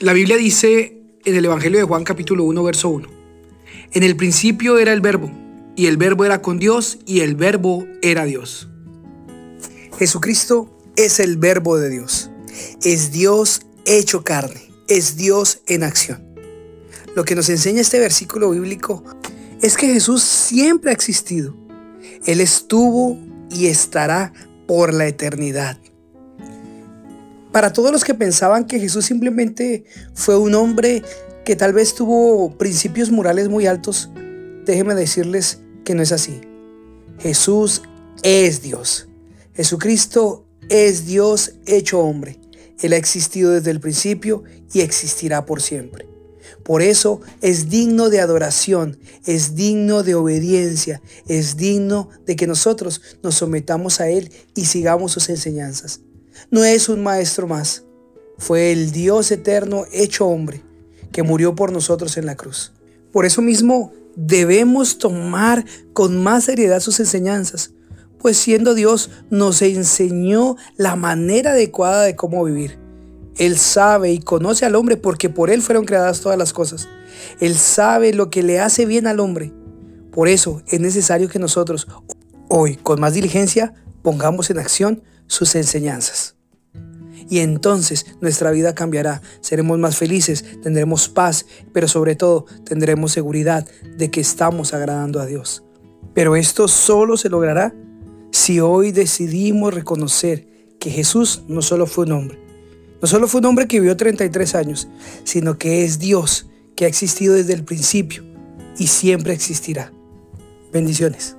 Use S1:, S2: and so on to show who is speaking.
S1: La Biblia dice en el Evangelio de Juan capítulo 1, verso 1. En el principio era el verbo, y el verbo era con Dios, y el verbo era Dios. Jesucristo es el verbo de Dios. Es Dios hecho carne. Es Dios en acción. Lo que nos enseña este versículo bíblico es que Jesús siempre ha existido. Él estuvo y estará por la eternidad. Para todos los que pensaban que Jesús simplemente fue un hombre que tal vez tuvo principios morales muy altos, déjenme decirles que no es así. Jesús es Dios. Jesucristo es Dios hecho hombre. Él ha existido desde el principio y existirá por siempre. Por eso es digno de adoración, es digno de obediencia, es digno de que nosotros nos sometamos a Él y sigamos sus enseñanzas. No es un maestro más, fue el Dios eterno hecho hombre que murió por nosotros en la cruz. Por eso mismo debemos tomar con más seriedad sus enseñanzas, pues siendo Dios nos enseñó la manera adecuada de cómo vivir. Él sabe y conoce al hombre porque por Él fueron creadas todas las cosas. Él sabe lo que le hace bien al hombre. Por eso es necesario que nosotros hoy con más diligencia pongamos en acción sus enseñanzas. Y entonces nuestra vida cambiará, seremos más felices, tendremos paz, pero sobre todo tendremos seguridad de que estamos agradando a Dios. Pero esto solo se logrará si hoy decidimos reconocer que Jesús no solo fue un hombre, no solo fue un hombre que vivió 33 años, sino que es Dios que ha existido desde el principio y siempre existirá. Bendiciones.